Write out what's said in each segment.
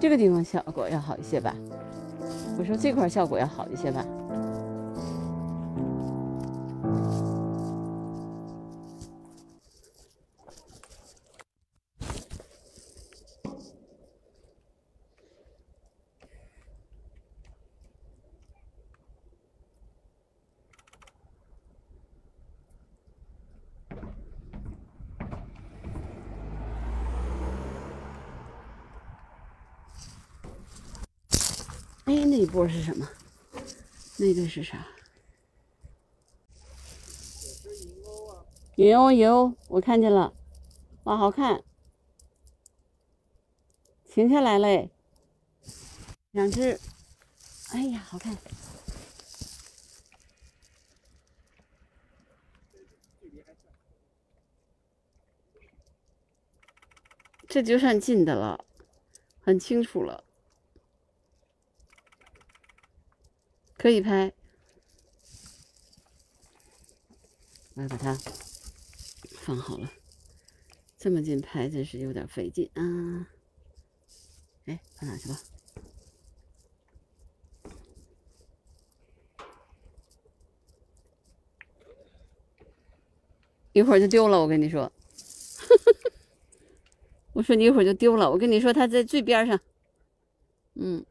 这个地方效果要好一些吧？我说这块效果要好一些吧？波是什么？那个是啥？银鸥，银鸥，我看见了，哇，好看！停下来嘞，两只，哎呀，好看！这就算近的了，很清楚了。可以拍，我要把它放好了。这么近拍真是有点费劲啊！哎，放哪去了？一会儿就丢了，我跟你说。我说你一会儿就丢了，我跟你说，它在最边上。嗯。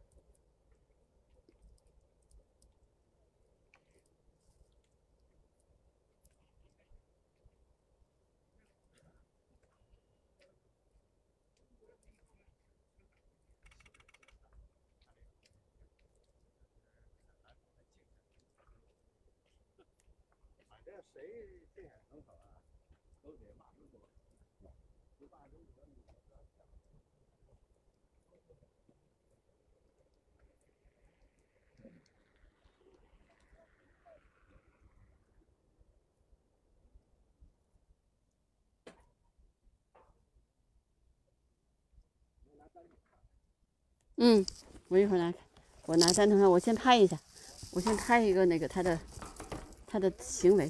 嗯，我一会儿拿，我拿三头看，我先拍一下，我先拍一个那个它的，它的行为。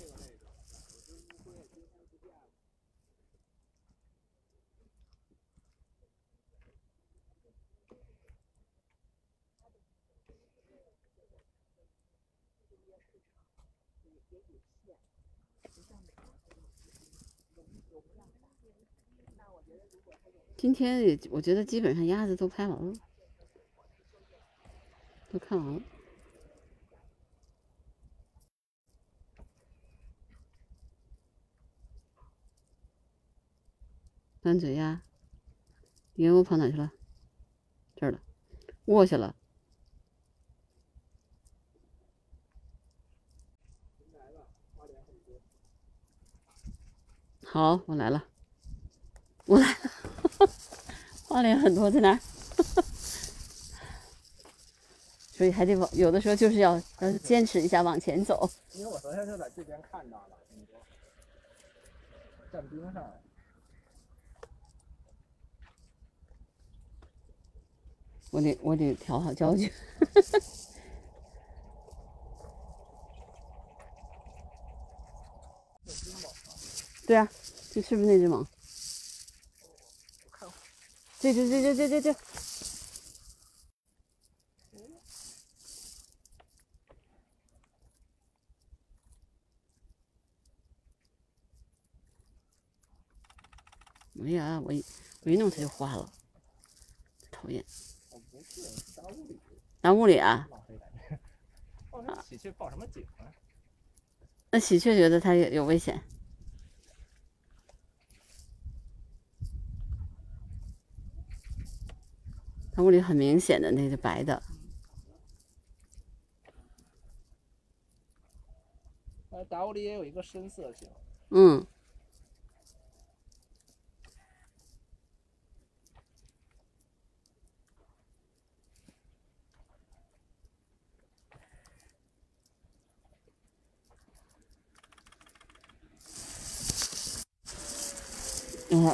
今天也，我觉得基本上鸭子都拍完了，都看完了。单嘴鸭，鹦鹉跑哪去了？这儿了，卧下了。好，我来了，我来了。花脸很多在哪？所以还得往，有的时候就是要要坚持一下往前走。因为我昨天就在这边看到了，站冰上。我得我得调好焦距。对啊，这是不是那只蟒？这这这这这这这，哎呀，我一我一弄它就花了，讨厌。当屋里啊？喜鹊报什么警啊？那喜鹊觉得它有有危险。它屋里很明显的那个白的，也有一个深色型。嗯。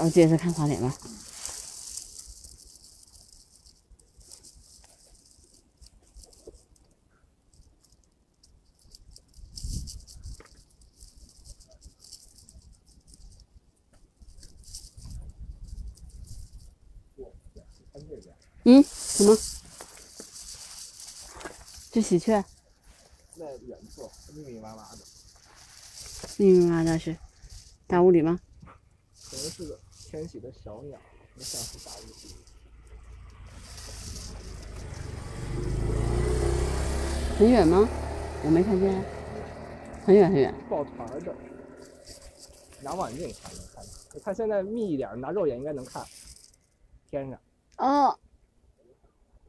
我接着看花脸吧。嗯。什么？这喜鹊？在远处密密麻麻的，密密麻麻的是大屋里吗？可能是的迁徙的小鸟，不像是大屋里。很远吗？我没看见。很远很远。抱团儿的，拿望远镜才能看见。你看现在密一点，拿肉眼应该能看。天上哦，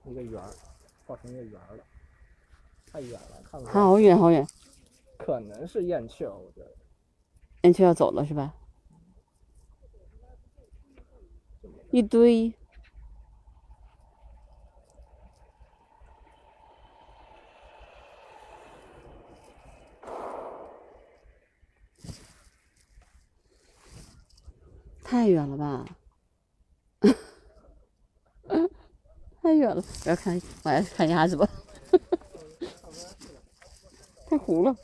一个圆儿，抱成一个圆儿了，太远了，看不。好远好远。可能是燕雀，我觉得。燕雀要走了是吧？一堆。太远了吧？太远了，我要看，我要看鸭子吧。太糊了。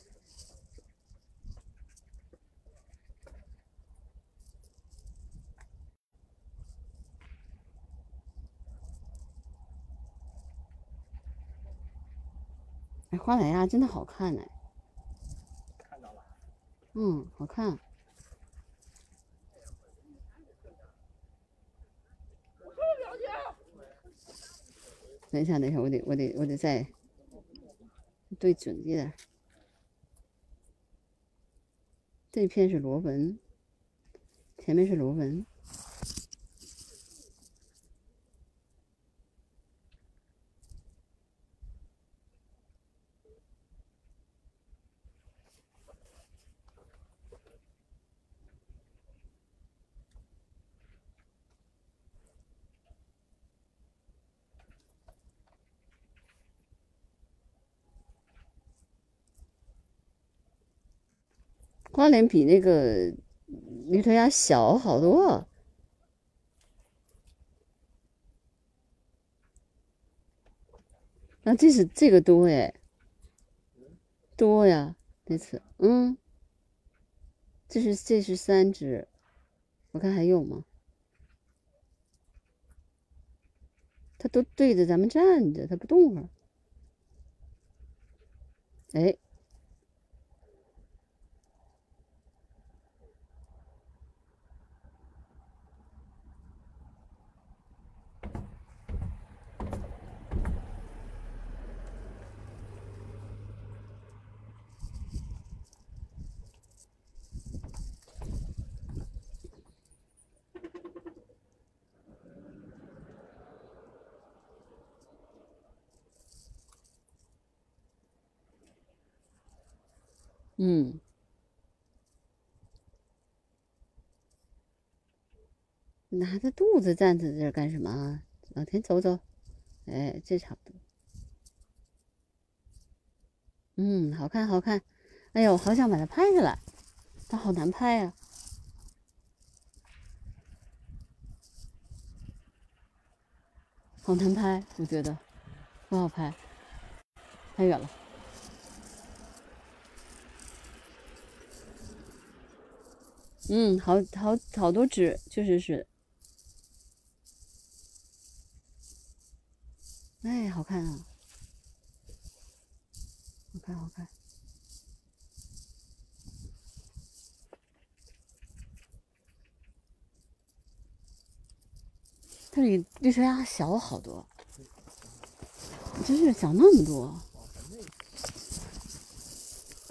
花奶鸭真的好看哎。看到了。嗯，好看。等一下，等一下，我得，我得，我得再对准一点。这片是螺纹，前面是螺纹。花脸比那个驴头鸭小好多，那这是这个多哎，多呀这次，嗯，这是这是三只，我看还有吗？它都对着咱们站着，它不动啊，哎。嗯，拿着肚子站在这儿干什么？老田，走走。哎，这差不多。嗯，好看，好看。哎呦，好想把它拍下来，它好难拍呀，好难拍，我觉得不好拍，太远了。嗯，好好好多只，确实是。哎，好看啊！好看，好看。它比绿头鸭小好多，真是小那么多。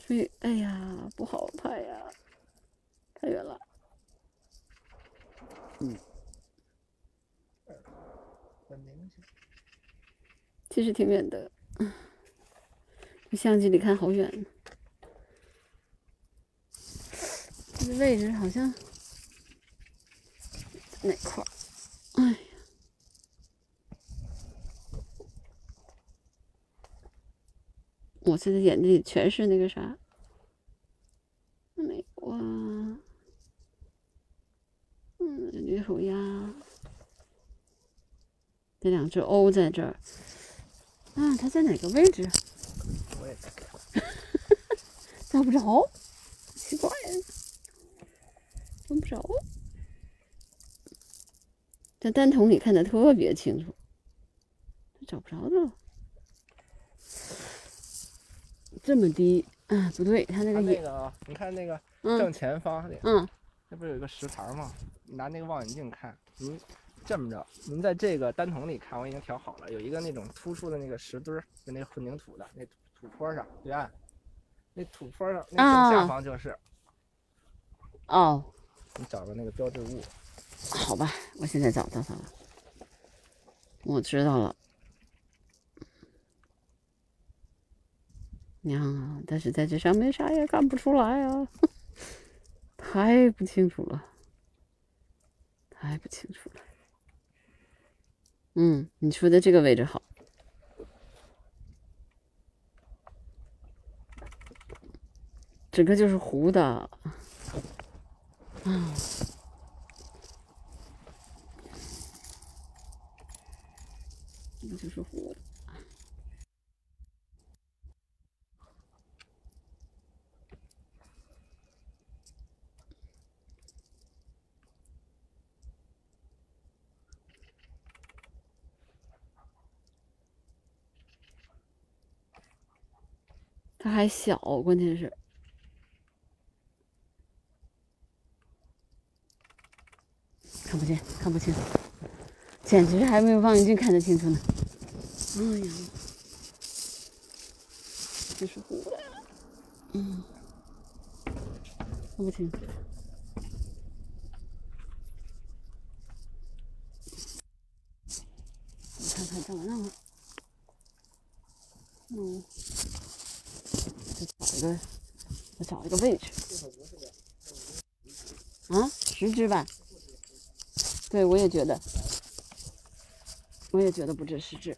所以，哎呀，不好拍呀。太远了，嗯，其实挺远的，相机里看好远，这位置好像哪块儿？哎呀，我现在眼睛里全是那个啥，没哇。鱼头鸭，这两只鸥在这儿。啊，它在哪个位置？我也在找不着，奇怪，找不着。在单筒里看的特别清楚。找不着的了。这么低，啊，不对，它那个那个，你看那个正嗯前方那，嗯，那不是有一个石牌吗？你拿那个望远镜看，您这么着，您在这个单筒里看，我已经调好了，有一个那种突出的那个石墩儿，就那个混凝土的那土土坡上对岸，那土坡上那正下啊方就是，哦，你找到那个标志物，好吧，我现在找到它了，我知道了。娘啊，但是在这上面啥也看不出来啊，太不清楚了，太不清楚了。嗯，你说的这个位置好，整个就是糊的，啊，就是糊的。它还小，关键是看不见，看不清，简直还没有望远镜看得清楚呢。哎呀，这是湖，嗯，看不清。我看看怎么弄了。嗯。找一个，我找一个位置。啊，十只吧。对，我也觉得，我也觉得不止十只。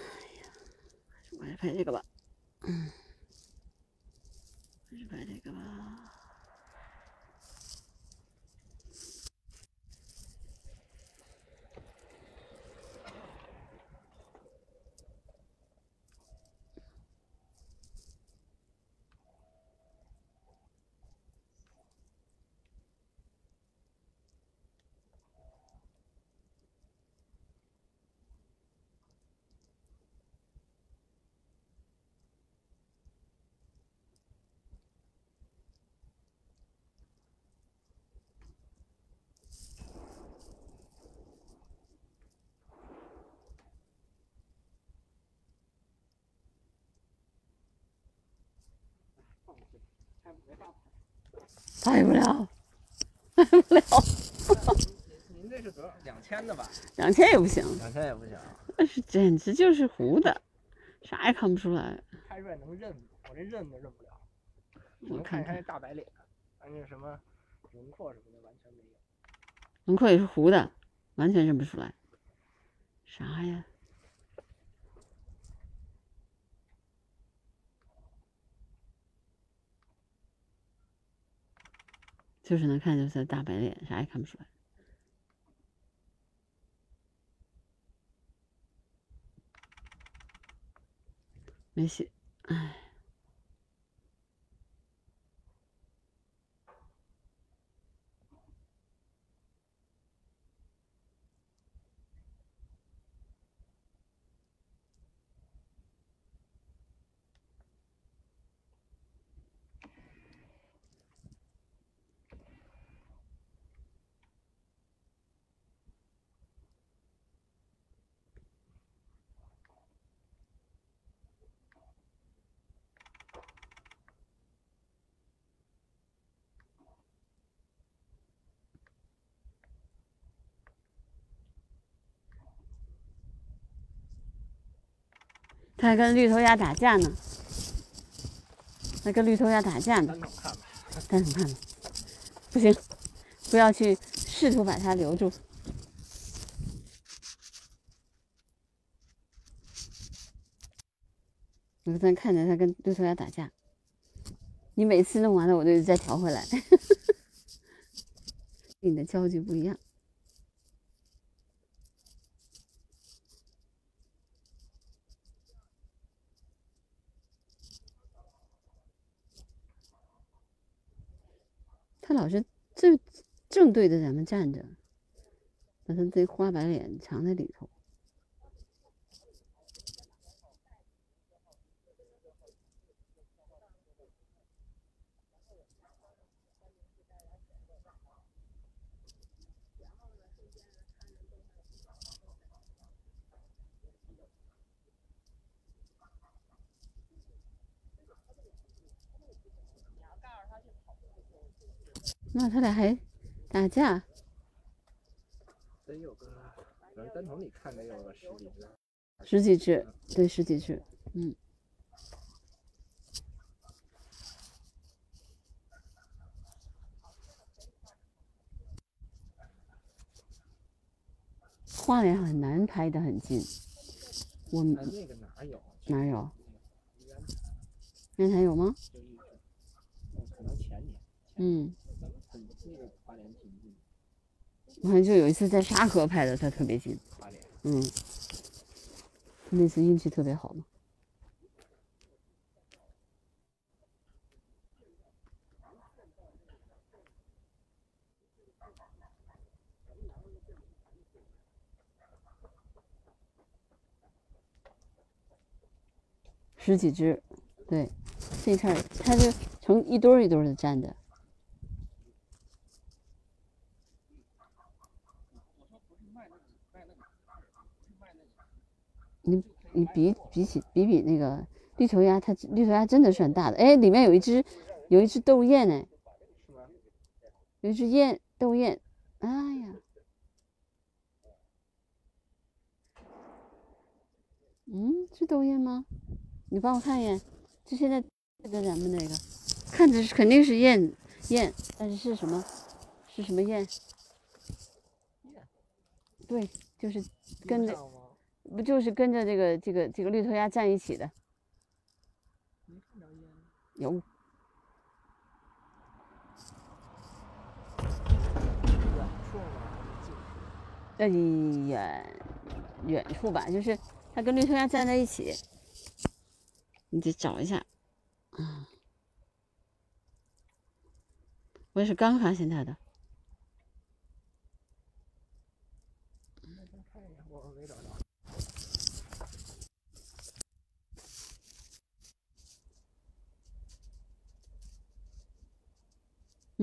拍不了，拍不了，您这是多少？两千的吧？两千也不行，两千也不行，那是简直就是糊的，啥也看不出来。拍出来能认，我这认都认不了。我看看大白脸，但是什么轮廓什么的完全没有。轮廓也是糊的，完全认不出来。啥呀？就是能看就是大白脸，啥也看不出来。没写，唉。它还跟绿头鸭打架呢，它跟绿头鸭打架呢，单桶看不行，不要去试图把它留住。我在看着它跟绿头鸭打架，你每次弄完了，我就再调回来。你的焦距不一样。老师正正对着咱们站着，把他这花白脸藏在里头。那他俩还打架？得有个，反正单桶里看着有个十几只。十几只，对，十几只，嗯。花莲很难拍的很近，我们那个哪有？哪有？烟台有吗？嗯。很那个花莲挺近。我好像就有一次在沙河拍的，它特别近。花莲。嗯。那次运气特别好嘛。十几只，对，这片儿它就成一堆儿一堆儿的站着。你你比比起比比那个绿头鸭，它绿头鸭真的算大的。哎，里面有一只有一只斗雁哎，有一只雁斗雁，哎呀，嗯，是斗雁吗？你帮我看一眼，就现在对着咱们那个，看着是肯定是雁雁，但是是什么？是什么雁？对，就是跟着，不就是跟着这个这个这个绿头鸭站一起的？有。呃，远远处吧，就是它跟绿头鸭站在一起。你得找一下，啊，我也是刚发现它的。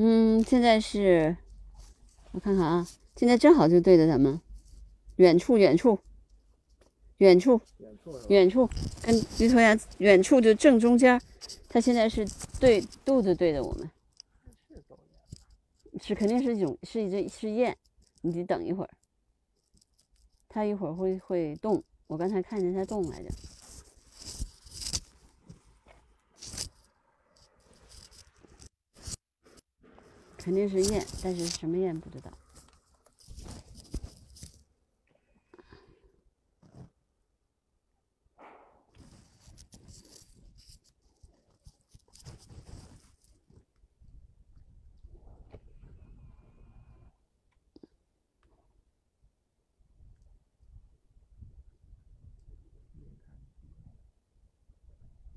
嗯，现在是，我看看啊，现在正好就对着咱们，远处，远处。远处，远处跟绿头鸭远处就正中间，它现在是对肚子对着我们，是肯定是一种是一只是雁，你得等一会儿，它一会儿会会动，我刚才看见它动来着，肯定是雁，但是什么雁不知道。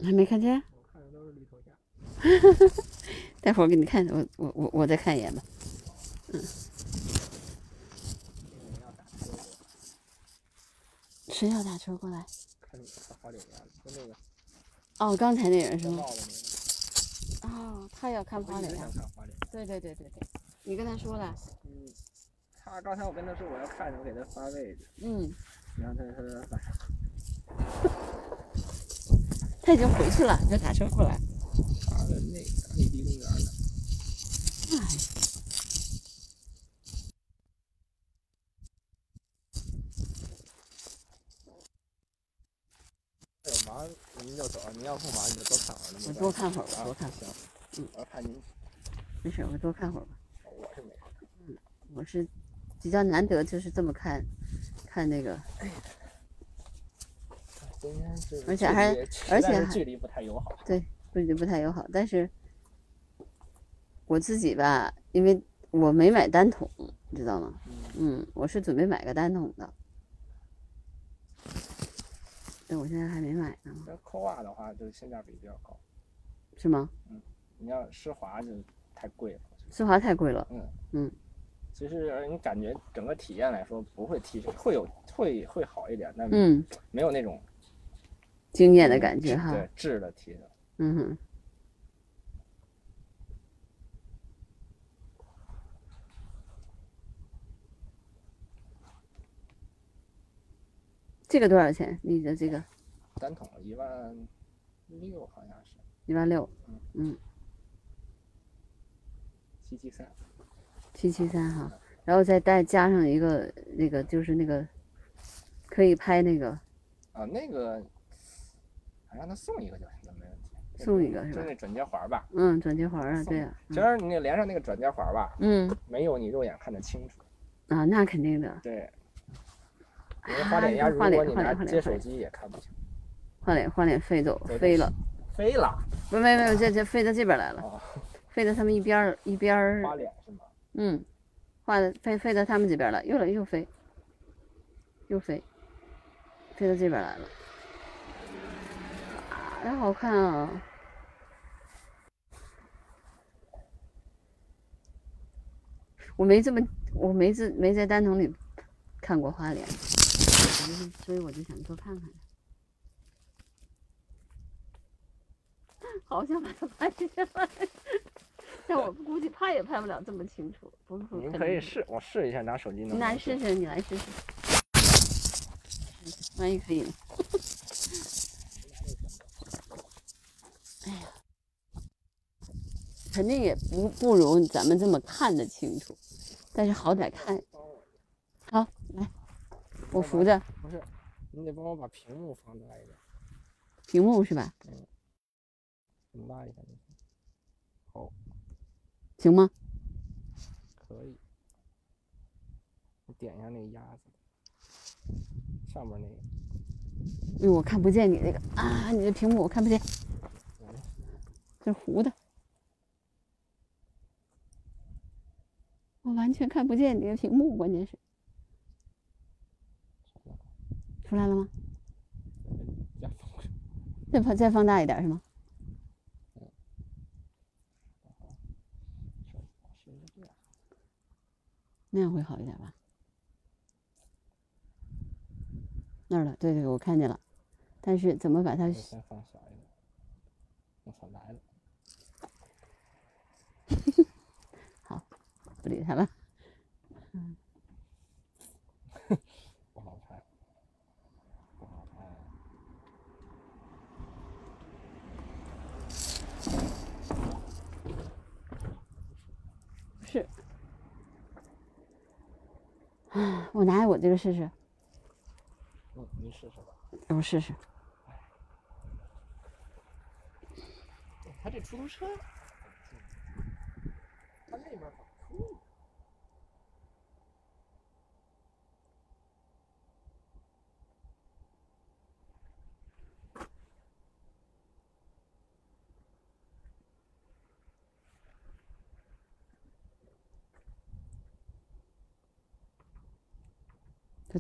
还没看见？我看的都是绿头鸭。待会儿给你看，我我我我再看一眼吧。嗯。谁要打车过来？哦，刚才那人是吗？哦，他要看花脸呀。对对对对对，你跟他说了。嗯。他刚才我跟他说我要看，我给他发位置。嗯。然后他他他。他已经回去了，你就打车过来。他的那个内地公园呢？哎。忙您就走，您要不忙你就多看会儿。我多看会儿，吧多看会儿。行，嗯，我看您，没事，我多看会儿吧。我是没事。我是比较难得，就是这么看，看那个，今天这而且还 而且还距离不太友好。对，距离不太友好。但是我自己吧，因为我没买单筒，你知道吗？嗯，我是准备买个单筒的，但我现在还没买呢，这扣袜的话，就是性价比比较高。是吗？你要施华就太贵了。施华太贵了，嗯嗯其实你感觉整个体验来说不会提升，会有会会好一点，但嗯，没有那种惊艳的感觉哈。对质的提升。嗯哼。这个多少钱？你的这个单筒一万六好像是一万六，嗯七七三，七七三哈，然后再带加上一个那个就是那个可以拍那个啊，那个还让他送一个就行，了没问题。送一个是吧？就那转接环吧，嗯，转接环啊，对呀、其实你连上那个转接环吧，嗯没有你肉眼看得清楚。啊，那肯定的，对，因为花脸花如果你拿脸接手机也看不清。换脸换脸飞走飞了，飞了不没没有，这这飞到这边来了，啊，飞到他们一边儿一边儿花脸是吗？嗯，画的飞飞到他们这边了，又来又飞，又飞，飞到这边来了，啊，真好看啊！我没这么，我没这没在单筒里看过花脸，我就是所以我就想多看看。好想把它拍下来，但我估计拍也拍不了这么清楚。不是，您可以试，我试一下拿手机能你来试试，你来试试，万一可以呢？哎呀，肯定也不不如咱们这么看得清楚，但是好歹看。好，来，我扶着不是，你得帮我把屏幕放大一点，屏幕是吧？嗯。放大一。好，行吗？可以。你点一下那个鸭子，上面那个。哎呦我看不见你那个啊，你的屏幕我看不见，嗯这糊的，我完全看不见你的屏幕，关键是出来了吗？再放再放大一点是吗？那样会好一点吧？那儿了，对对，我看见了，但是怎么把它放小一点。我操，来了。不理它了？不好拍。不好拍。是。啊，我拿我这个试试，嗯，你试试吧。我试试。他这出租车，他那边好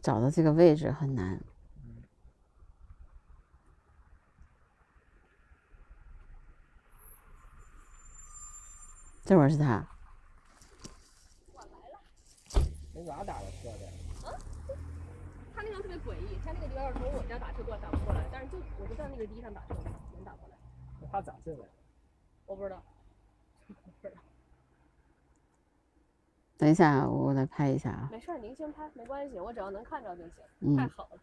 找到这个位置很难。这会儿是他，你咋打的车的？他那个特别诡异，他那个地方要是从我家打车过来打不过来，但是就我就在那个地上打车能打过来，那他咋进来的？我不知道，不知道。等一下啊，我来拍一下啊。没事儿，您先拍没关系，我只要能看着就行。嗯太好了。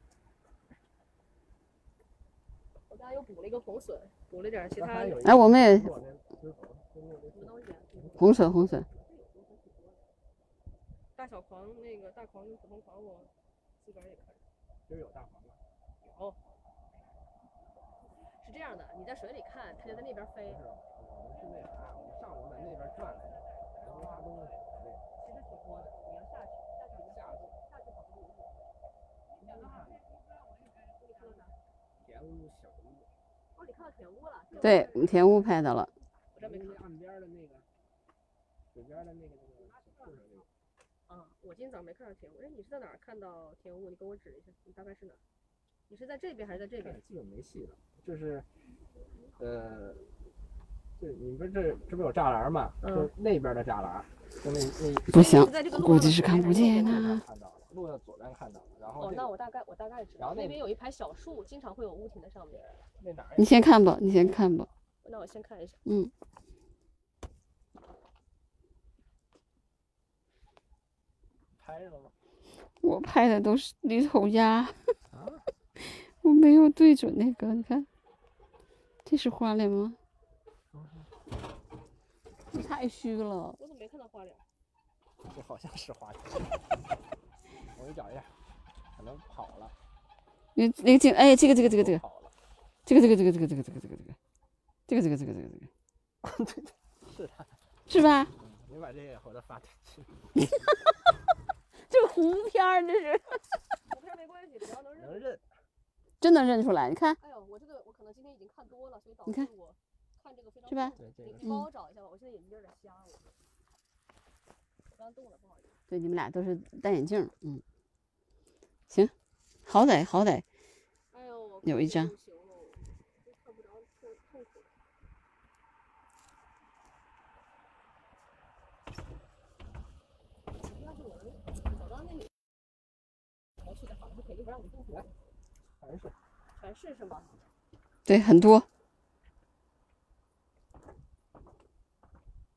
我刚才又补了一个红笋，补了点儿其他哎，我们也。红笋红笋，大小狂那个大狂跟普通狂我自个儿也看着就有大黄了。有。是这样的，你在水里看，它就在那边飞，是，我们是那啥，我们上午在那边转来着，感觉没啥东西。你要下去，下去下去好多游泳。你看到啥？你看到啥？田屋小屋，哦，你看到田屋了？对，我们田屋拍到了。我这没。岸边的那个，水边的那个那个，就是那个。啊，我今天早上没看到田屋。哎，你是在哪儿看到田屋？你给我指一下，你大概是哪儿？你是在这边还是在这边对，？基本没戏了，就是，呃，就你不是这这不有栅栏吗？嗯就那边的栅栏，就那那不行估计是看不见看到了，路的左边看到了，然后哦，这个那我大概我大概知道，然后那那边有一排小树，经常会有屋顶在上面。那哪儿你先看吧，你先看吧。那我先看一下。嗯，拍着了吗？我拍的都是绿头鸭，啊，我没有对准那个。你看，这是花脸吗？你 太虚了。我怎么没看到花脸？这好像是花脸。我给你找一下，可能跑了，那那个镜，哎，这个这个这个这个跑了，这个这个这个这个这个这个这个这个这个这个这个这个这个 是他。是吧？嗯你把这个回头发出去。这个糊片儿，这是图片没关系，只要能认。能认，真能认出来。你看，哎呦，我这个我可能今天已经看多了，所以导你看致我看这个非常是吧你你帮我找一下吧，我现在眼睛有点瞎，我。我刚动了，不好意思。对，你们俩都是戴眼镜，嗯，行，好歹好歹哎呦，有一张不行了，真看不着，痛痛苦。要是我能找到那里，我去的好，他肯定不让我动手。全是。全是是吗？对很多。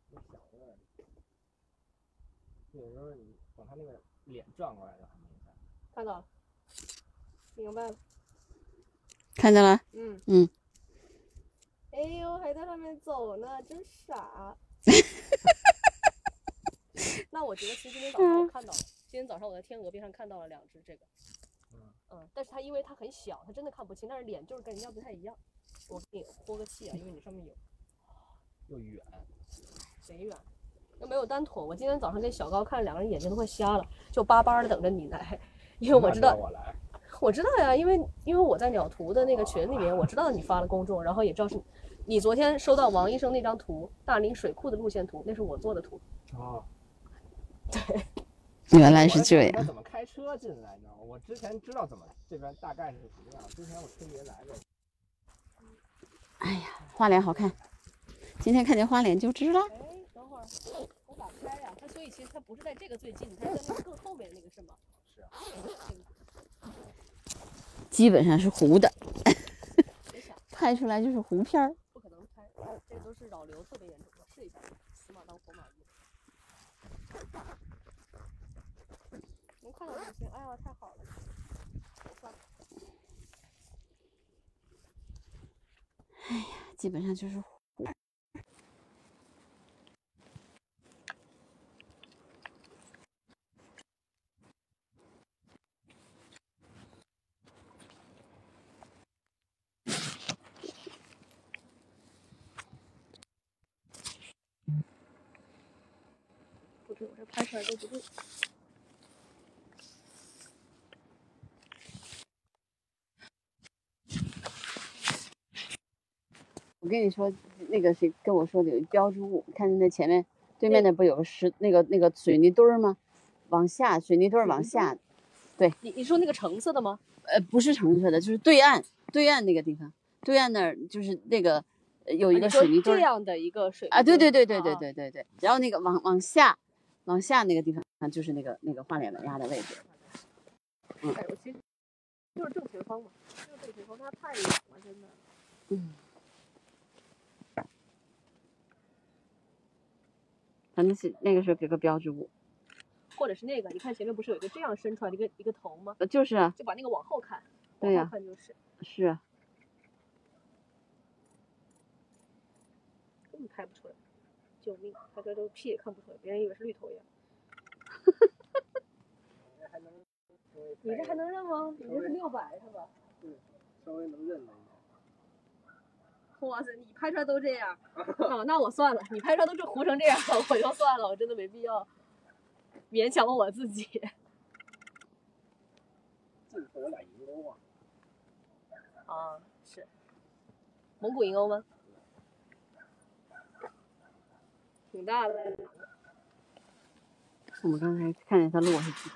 那小的，有时候你等他那个脸转过来就很明显。看到了，明白了。看见了？嗯嗯。哎呦，还在上面走呢，真傻。那我觉得其实今天早上我看到了，今天早上我在天鹅边上看到了两只这个。嗯嗯，但是它因为它很小，它真的看不清，但是脸就是跟人家不太一样。我给你呼个气啊，因为你上面有又远，贼远，又没有单腿。我今天早上跟小高看两个人眼睛都快瞎了，就巴巴的等着你来，因为我知道我来。我知道呀，因为因为我在鸟图的那个群里面，我知道你发了公众，然后也知道是你昨天收到王医生那张图，大林水库的路线图，那是我做的图。哦，对原来是这他样。怎么开车进来呢？我之前知道怎么这边大概是什么样，之前我听别人来过。哎呀，花脸好看，今天看见花脸就知道。我打开呀、它所以其实它不是在这个最近，它是在那个更后面那个是吗？是啊，基本上是糊的，拍出来就是糊片儿。不可能拍，这都是扰流特别严重的，试一下，死马当活马医。能看到就行，哎呀，太好了，哎呀。基本上就是拍出来都不对。我跟你说，那个谁跟我说的有一标志物，看见那前面对面那不有个石那个那个水泥墩儿吗？往下，水泥墩儿往下，对你你说那个橙色的吗？呃，不是橙色的，就是对岸对岸那个地方，对岸那儿就是那个呃有一个水泥墩儿这样的一个水啊，对对对对对对对对，然后那个往往下往下那个地方就是那个那个画脸尾鸭的位置。嗯哎，我其实就是正前方嘛，就是正前方，它太远了，真的。嗯，反正是那个时候给个标志物，或者是那个，你看前面不是有一个这样伸出来的一个一个头吗？呃就是啊，就把那个往后看，对呀往后看就是，是啊，根本拍不出来。救命！拍出来都屁也看不出来，别人以为是绿头羊。还能你这还能认吗？你这是六百是吧？稍微能认了。哇塞，你拍出来都这样，啊，那我算了，你拍出来都这糊成这样，我就算了，我真的没必要勉强我自己。镜头有俩银钩啊，啊，是蒙古银鸥吗？挺大的。我们刚才看见它落下去。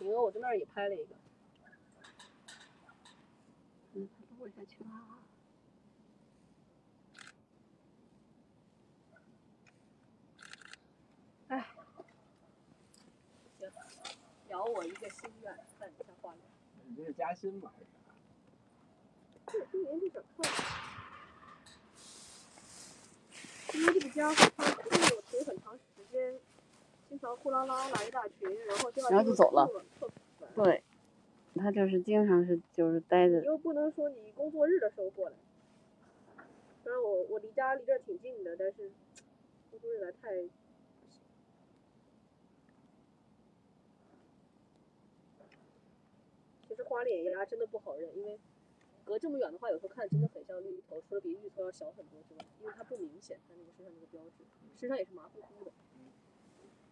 银鸥，我在那儿也拍了一个。嗯，它落下去了。哎，行，聊我一个心愿，看你下画面。你这是加薪吗？还是啥？这今年这整个，因为这个家伙他没有停很长时间，经常呼啦啦来一大群，然后第二然后就走了对，他就是经常是就是待着你。又不能说你工作日的时候过来。虽然我我离家离这儿挺近的，但是工作日来太不行。其实花脸鸭真的不好认，因为隔这么远的话，有时候看真的很像绿头，除了比绿头要小很多之外，因为它不明显，它那个身上那个标志，身上也是麻乎乎的，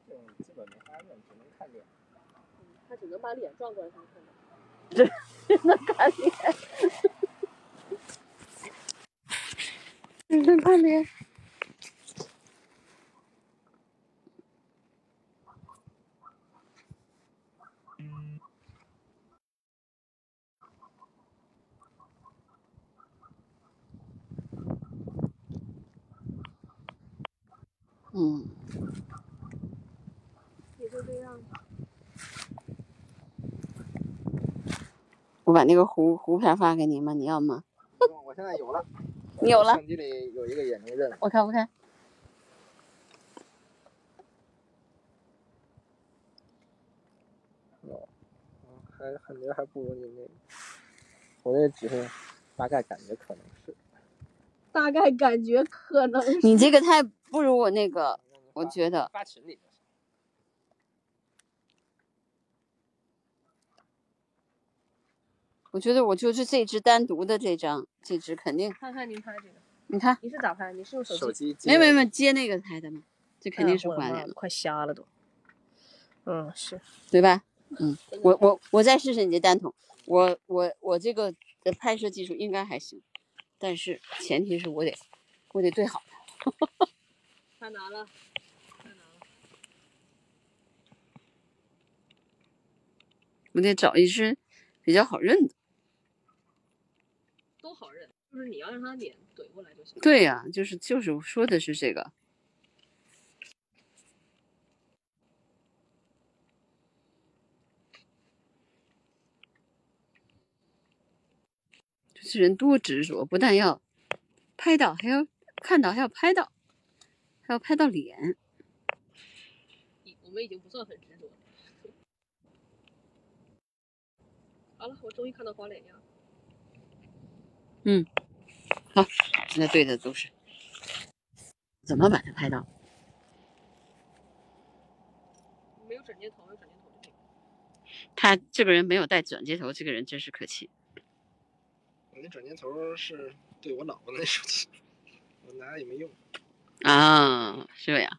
这种基本没法认，只能看脸。嗯，他只能把脸转过来才能看到。能看脸，能看脸。嗯，也就这样吧。我把那个胡胡片发给你吗？你要吗？不用我现在有了。你有了相机里有一个也能认。我看我看。还感觉还不如你那个。我那只是大概感觉可能是。大概感觉可能是你这个太不如我那个，我觉得。发群里。我觉得我就是这只单独的这张，这只肯定。看看您拍这个，你看，你是咋拍？你是用手机？手机没有没有没接那个拍的吗？这肯定是关联了，快瞎了都。嗯，是。对吧？嗯，我我我再试试你这单筒，我我我这个的拍摄技术应该还行，但是前提是我得我得对好它。太难了，太难了。我得找一只比较好认的。都好认，就是你要让他脸怼过来就行。对呀、就是就是我说的是这个。这人多执着，不但要拍到，还要看到，还要拍到，还要拍到脸。我们已经不算很执着。好了，我终于看到花脸鸭。现在对的都是怎么把它拍到？没有转接头，有转接头就可以。他这个人没有带转接头，这个人真是可气。我那转接头是对我老婆那手机，我拿也没用。啊，是这样。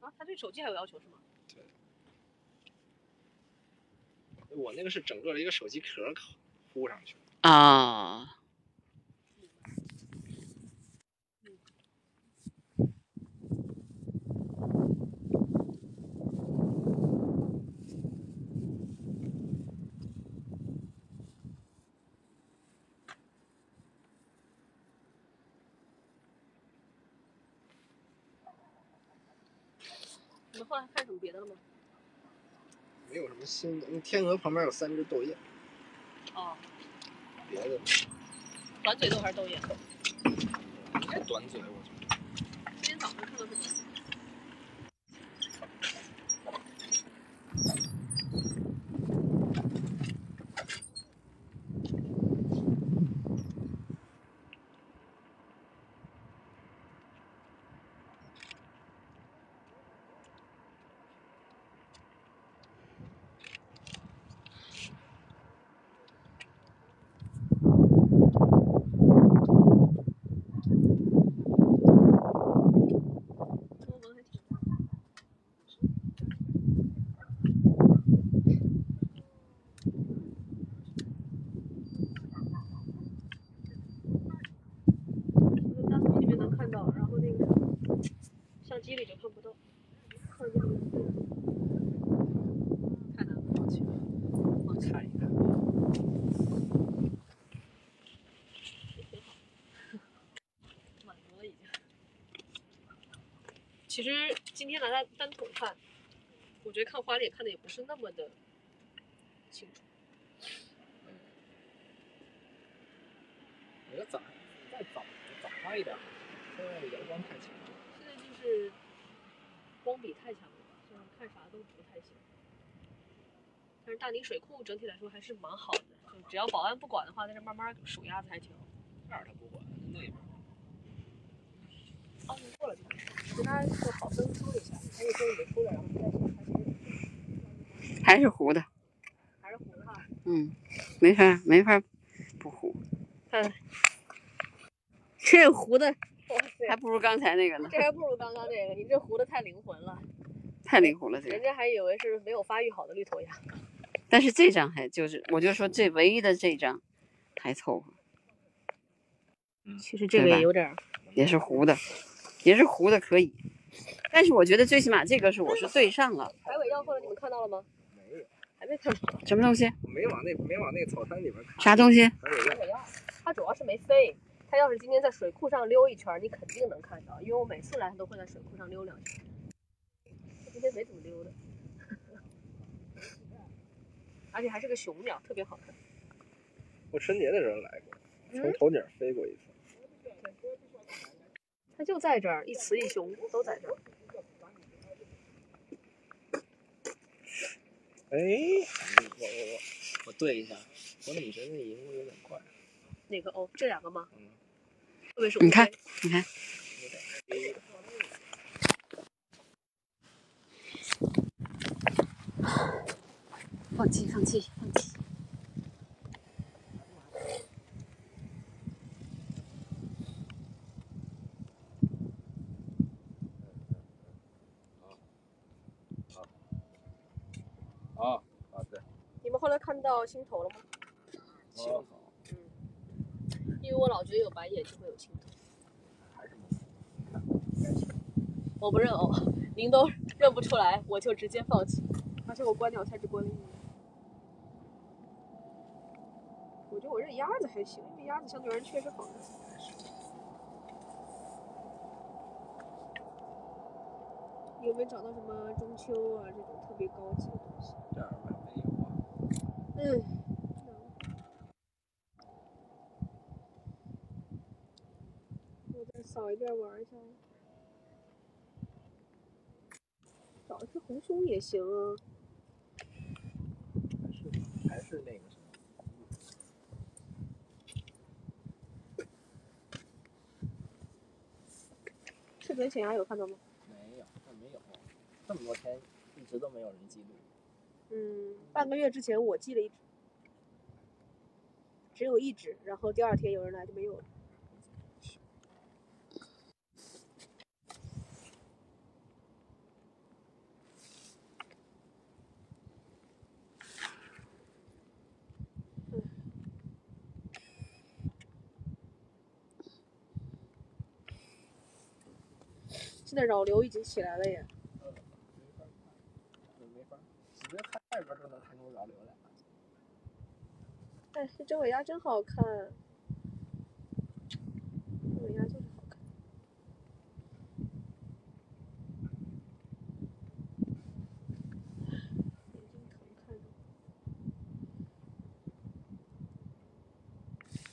啊，他对手机还有要求是吗？对我那个是整个的一个手机壳糊上去的。啊，后来看什么别的了吗？没有什么新的。那天鹅旁边有三只豆雁，哦，别的短嘴豆还是豆雁？应该短嘴，我觉得。今天早上看到是短嘴。其实今天拿它单筒看，我觉得看花脸看的也不是那么的清楚。我觉得早再早早上一点，现在阳光太强了。现在就是光比太强了吧，就是看啥都不太行。但是大宁水库整体来说还是蛮好的，就只要保安不管的话，在这慢慢数鸭子还挺好。这儿他不管，那边。还是糊的，还是糊的。哈。嗯，没法没法不糊，嗯，这糊的，还不如刚才那个呢，这还不如刚刚那个，你这糊的太灵魂了，太灵活了这个。人家还以为是没有发育好的绿头鸭。但是这张还就是，我就说这唯一的这张还凑合，其实这个也有点，也是糊的，也是糊的可以。但是我觉得最起码这个是我是对上了，排尾药后来你们看到了吗？没有，还没看到。什么东西？没往那没往那个草滩里边看。啥东西？还有个排尾药，它主要是没飞。它要是今天在水库上溜一圈，你肯定能看到，因为我每次来它都会在水库上溜两圈。它今天没怎么溜的，而且还是个雄鸟，特别好看。我春节的时候来过，从嗯，头顶飞过一次。它就在这儿，一雌一雄都在这儿。哎，我我我我对一下，我怎么觉得那荧幕有点怪？哪个？哦，这两个吗？嗯，会不会是你看，你看。放弃，放弃，放弃。啊啊对，你们后来看到青头了吗？青头嗯，因为我老觉得有白眼就会有青头，还是我不认哦，您都认不出来，我就直接放弃。而且我关鸟才只关了一年。我觉得我认鸭子还行，因为鸭子相对而言确实好看。有没有找到什么中秋啊这种特别高级的东西？这儿没没有啊？嗯。我再扫一遍玩一下。找一只红松也行啊。还是还是那个什么？赤嘴浅鸭有看到吗？没有，这没有，这么。多天一直都没有人记录。嗯，半个月之前我寄了一只，只有一只，然后第二天有人来就没有了。现在扰流已经起来了耶。哎，这真尾鸭真好看，这尾鸭就是好看。眼睛疼，看着。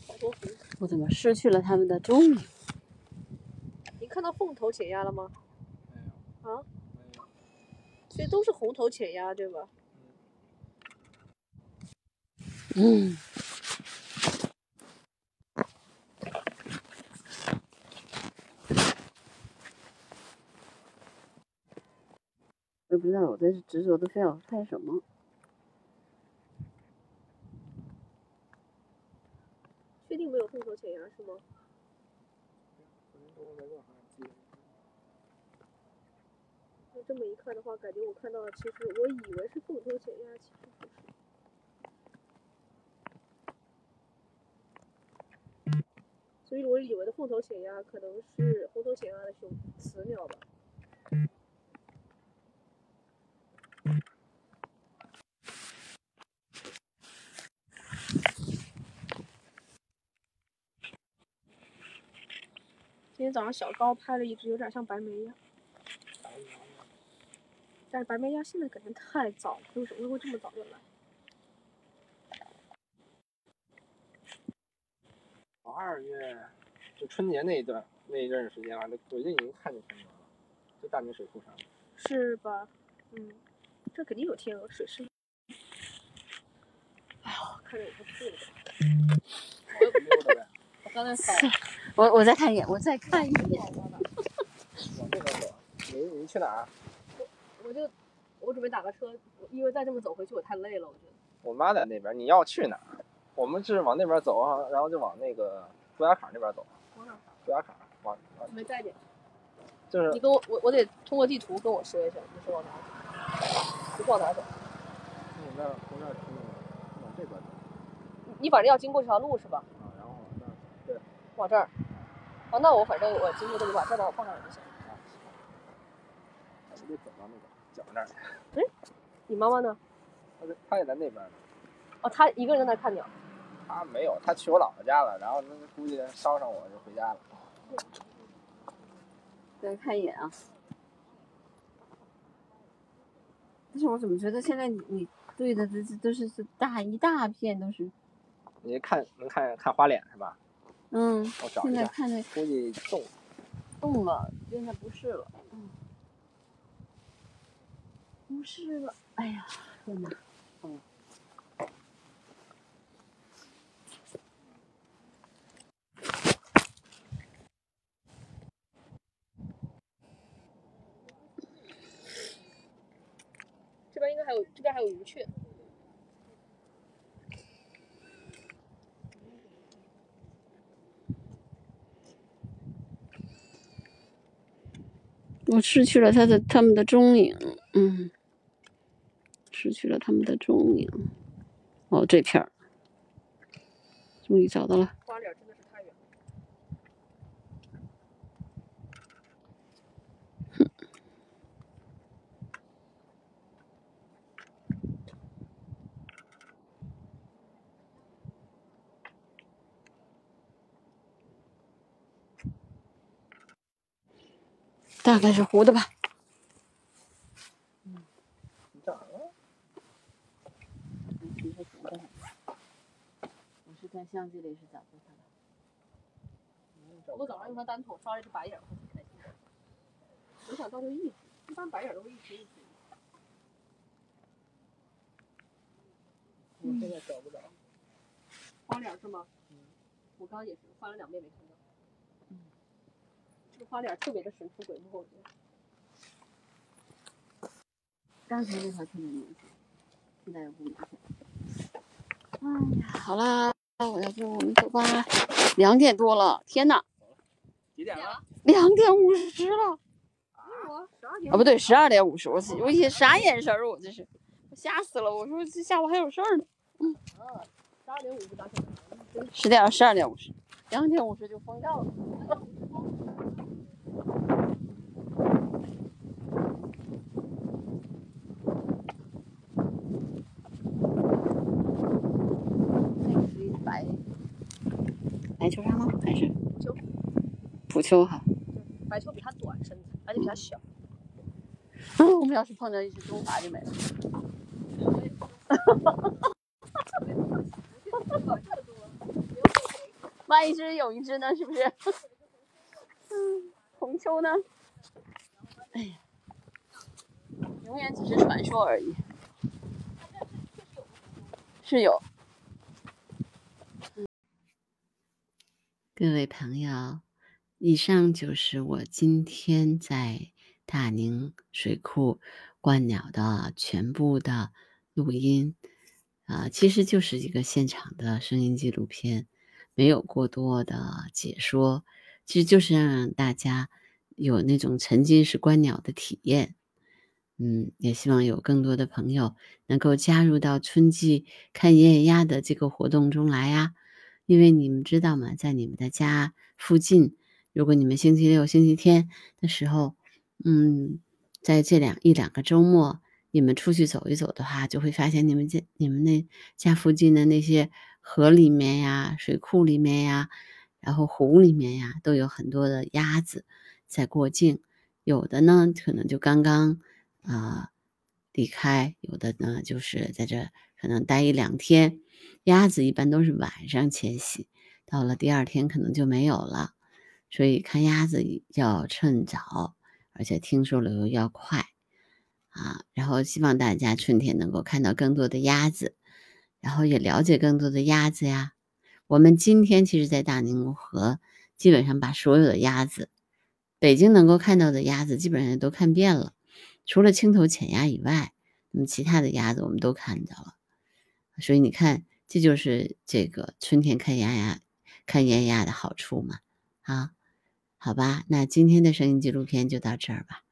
好多红。我怎么失去了他们的踪影？您看到凤头浅鸭了吗？没有，啊，没有。所以都是红头浅鸭，对吧？嗯，我也不知道我这是执着的非要拍什么。确定没有凤头浅鸭是吗？那这么一看的话，感觉我看到的其实我以为是凤头浅鸭，其实不是。所以我以为的凤头浅鸭可能是红头浅鸭的雄雌鸟吧。今天早上小高拍了一只，有点像白眉鸭。但是白眉鸭现在感觉太早，为什么会这么早就来？二月就春节那一段那一阵儿时间吧，我就已经看见天鹅了，就大明水库上。是吧？嗯，这肯定有天鹅，水是。哎呀，看着我不睡了。溜达呗，我刚才扫，我我再看一眼，我再看一眼。往这边走。你你去哪儿？我就我准备打个车，因为再这么走回去我太累了，我觉得。我妈在那边，你要去哪儿？我们是往那边走啊，然后就往那个杜家坎那边走。往哪儿？杜家坎往往没带你。就是你跟我我我得通过地图跟我说一下，你是往哪走？你往哪走？从那儿从那儿从往这边走你反正要经过这条路是吧？啊，然后往那儿对往这儿。哦，那我反正我经过这里，把这把我放上来就行。啊，我得走到那个脚那儿。你妈妈呢？他在他也在那边呢。哦，她一个人在那看鸟。他没有，他去我姥姥家了，然后那估计捎上我就回家了。再看一眼啊。但是我怎么觉得现在你你对的这这都是是大一大片都是，你看能看看花脸是吧？嗯，我找一下，现在看的估计动。动了，现在不是了，嗯，不是了，哎呀，天哪，嗯，这边应该还有，这边还有鱼雀。我失去了他的他们的踪影，嗯，失去了他们的踪影。哦，这片儿，终于找到了。花脸真的是太远了。大概是糊的吧。在相机里是找不到我都早上用它单筒刷了一只白眼儿，我挺开心的。没想到就一直，一般白眼儿都会一直一直。我现在找不着。花脸儿是吗？我刚刚也是翻了两遍没看这个花脸儿特别的神出鬼没，我觉得。刚才那条特别明显，现在又不明显。哎呀，好啦，我要不我们走吧。两点多了，天呐，几点了？两点五十了我十二点。啊！不对，十二点五十。我我一啥眼神儿？我这是，我吓死了！我说这下午还有事儿呢。嗯，十二点五十打起十点十二点五十，两点五十就疯掉了。这个是一只白白秋沙吗？还是普秋，普秋哈？白秋比它短身子，而且比它小。嗯，我们要是碰到一只中华就没了。万一只有一只呢？是不是？嗯，红秋呢？哎呀，永远只是传说而已。是有。各位朋友，以上就是我今天在大宁水库观鸟的全部的录音，啊、其实就是一个现场的声音纪录片，没有过多的解说，其实就是让大家有那种沉浸式观鸟的体验。嗯，也希望有更多的朋友能够加入到春季看野鸭的这个活动中来呀、因为你们知道吗，在你们的家附近，如果你们星期六、星期天的时候，嗯，在这两一两个周末，你们出去走一走的话，就会发现你们家你们那家附近的那些河里面呀、水库里面呀，然后湖里面呀，都有很多的鸭子在过境，有的呢可能就刚刚啊、离开，有的呢就是在这可能待一两天。鸭子一般都是晚上迁徙，到了第二天可能就没有了。所以看鸭子要趁早，而且听说了又要快啊。然后希望大家春天能够看到更多的鸭子，然后也了解更多的鸭子呀。我们今天其实，在大宁河基本上把所有的鸭子，北京能够看到的鸭子基本上都看遍了，除了青头浅鸭以外，那么其他的鸭子我们都看到了。所以你看，这就是这个春天看鸭鸭、看鸭鸭的好处嘛，啊。好吧，那今天的声音纪录片就到这儿吧。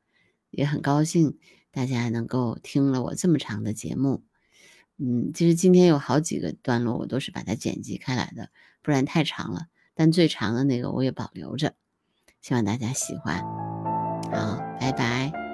也很高兴大家能够听了我这么长的节目。嗯，其实今天有好几个段落我都是把它剪辑开来的，不然太长了。但最长的那个我也保留着，希望大家喜欢。好，拜拜。